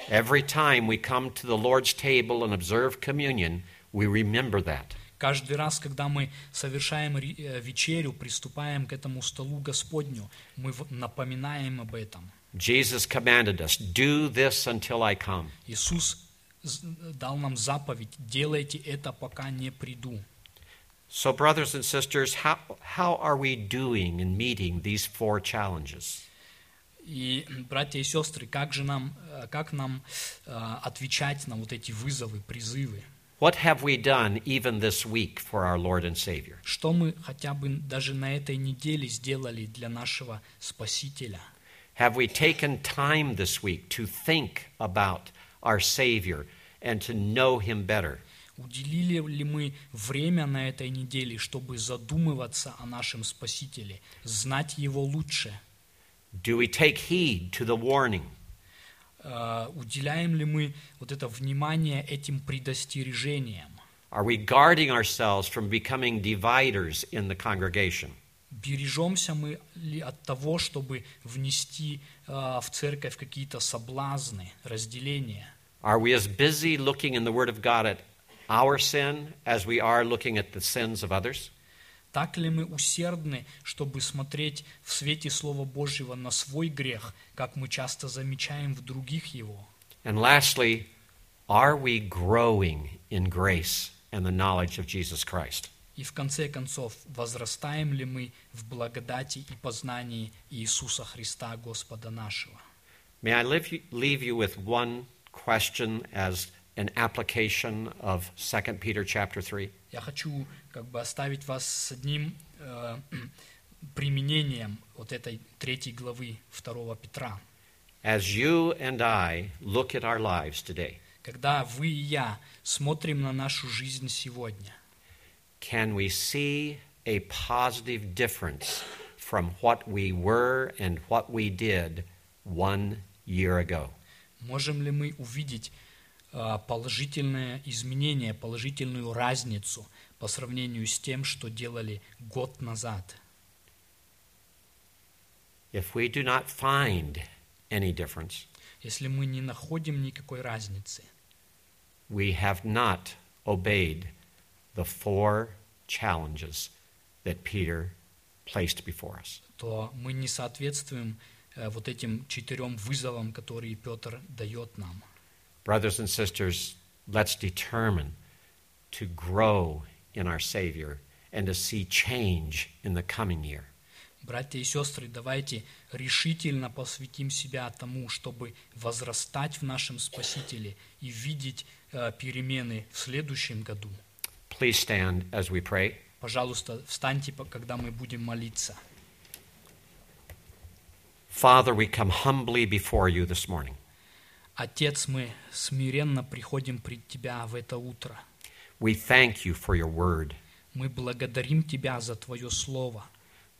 Every time we come to the Lord's table and observe communion, we remember that. Каждый раз, когда мы совершаем э, вечерю, приступаем к этому столу Господню, мы напоминаем об этом. Jesus commanded us, Do this until I come. Иисус дал нам заповедь, делайте это, пока не приду. So, brothers and sisters, how, how are we doing in meeting these four challenges? И, братья и сестры, как же нам, э, как нам э, отвечать на вот эти вызовы, призывы? What have we done even this week for our Lord and Savior? Что мы хотя бы даже на этой неделе сделали для нашего Спасителя? Have we taken time this week to think about our Savior and to know Him better? Уделили ли мы время на этой неделе, чтобы задумываться о нашем Спасителе, знать Его лучше? Do we take heed to the warning? Э, Уделяем ли мы вот это внимание этим предостережениям? Are we guarding ourselves from becoming dividers in the congregation? Бережемся мы ли от того, чтобы внести э, в церковь какие-то соблазны, разделения? Are we as busy looking in the Word of God at our sin as we are looking at the sins of others? Так ли мы усердны, чтобы смотреть в свете Слова Божьего на свой грех, как мы часто замечаем в других его? And lastly, are we growing in grace and the knowledge of Jesus Christ? И в конце концов, возрастаем ли мы в благодати и познании Иисуса Христа, Господа нашего? May I leave you, leave you with one question as an application of 2 Peter chapter 3? Я хочу как бы оставить вас с одним э, применением вот этой третьей главы 2 Петра. As you and I look at our lives today, Когда вы и я смотрим на нашу жизнь сегодня, can we see a positive difference from what we were and what we did one year ago? можем ли мы увидеть э, положительное изменение, положительную разницу по сравнению с тем, что делали год назад? If we do not find any difference, Если мы не находим никакой разницы, we have not obeyed the four challenges that Peter placed before us. то мы не соответствуем э, вот этим четырем вызовам, которые Петр дает нам. Brothers and sisters, let's determine to grow in our Savior and to see change in the coming year. Братья и сестры, давайте решительно посвятим себя тому, чтобы возрастать в нашем Спасителе и видеть э, перемены в следующем году. Please stand as we pray. Пожалуйста, встаньте, по- когда мы будем молиться. Father, we come humbly before you this morning. Отец, мы смиренно приходим пред Тебя в это утро. We thank you for your word. Мы благодарим Тебя за Твое Слово.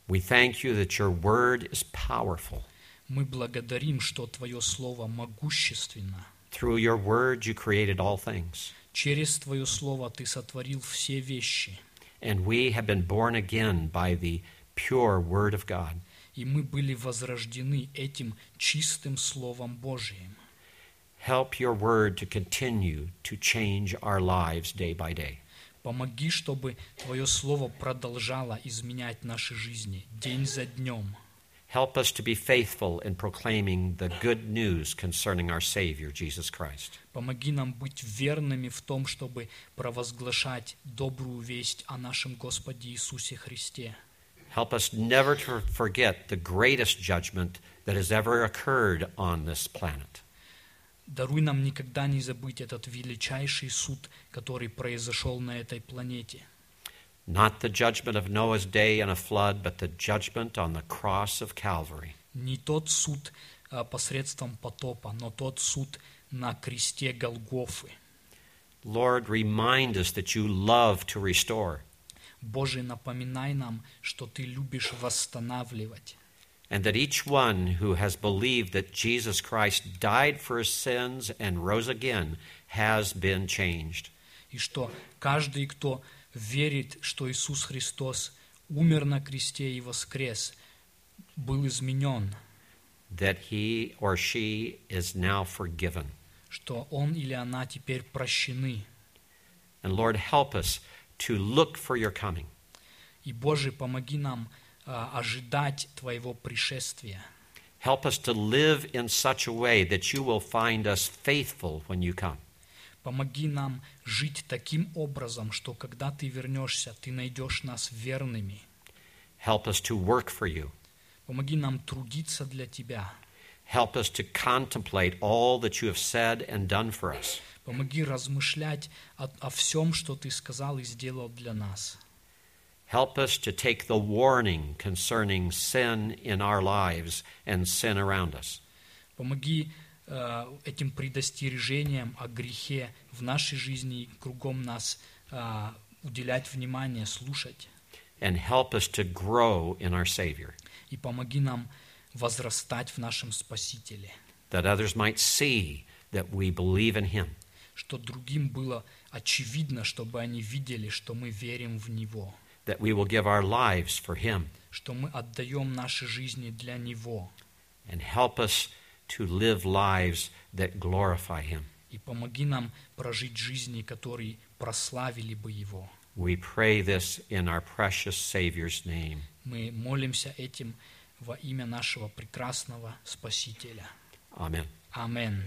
We thank you that your word is powerful. Мы благодарим, что Твое Слово могущественно. Through your word, you created all things. Через Твое Слово Ты сотворил все вещи. And we have been born again by the pure word of God. И мы были возрождены этим чистым Словом Божиим. Help your word to continue to change our lives day by day. Помоги, чтобы Твое Слово продолжало изменять наши жизни день за днем. Help us to be faithful in proclaiming the good news concerning our Savior, Jesus Christ. Помоги нам быть верными в том, чтобы провозглашать добрую весть о нашем Господе Иисусе Христе. Help us never to forget the greatest judgment that has ever occurred on this planet. Даруй нам никогда не забыть этот величайший суд, который произошел на этой планете. Not the judgment of Noah's day and a flood, but the judgment on the cross of Calvary. Не тот суд а, посредством потопа, но тот суд на кресте Голгофы. Lord, remind us that you love to restore Боже, напоминай нам, что Ты любишь восстанавливать. and that each one who has believed that Jesus Christ died for his sins and rose again has been changed. И что каждый, кто верит, что Иисус Христос умер на кресте и воскрес, был изменен, that he or she is now forgiven. что он или она теперь прощены. And Lord, help us to look for your coming. И, Боже, помоги нам а, ожидать Твоего пришествия. Help us to live in such a way that you will find us faithful when you come. Помоги нам жить таким образом, что когда Ты вернешься, Ты найдешь нас верными. Help us to work for you. Помоги нам трудиться для Тебя. Help us to contemplate all that you have said and done for us. Помоги размышлять о, о всем, что Ты сказал и сделал для нас. Help us to take the warning concerning sin in our lives and sin around us. Помоги э, этим предостережениям о грехе в нашей жизни и кругом нас э, уделять внимание, слушать. And help us to grow in our Savior, И помоги нам возрастать в нашем Спасителе, that others might see that we believe in Him. что другим было очевидно, чтобы они видели, что мы верим в Него, that we will give our lives for Him что мы отдаем наши жизни для Него. and help us to live lives that glorify Him. И помоги нам прожить жизни, которые прославили бы Его. We pray this in our precious Savior's name. Мы молимся этим во имя нашего прекрасного Спасителя. Amen. Аминь.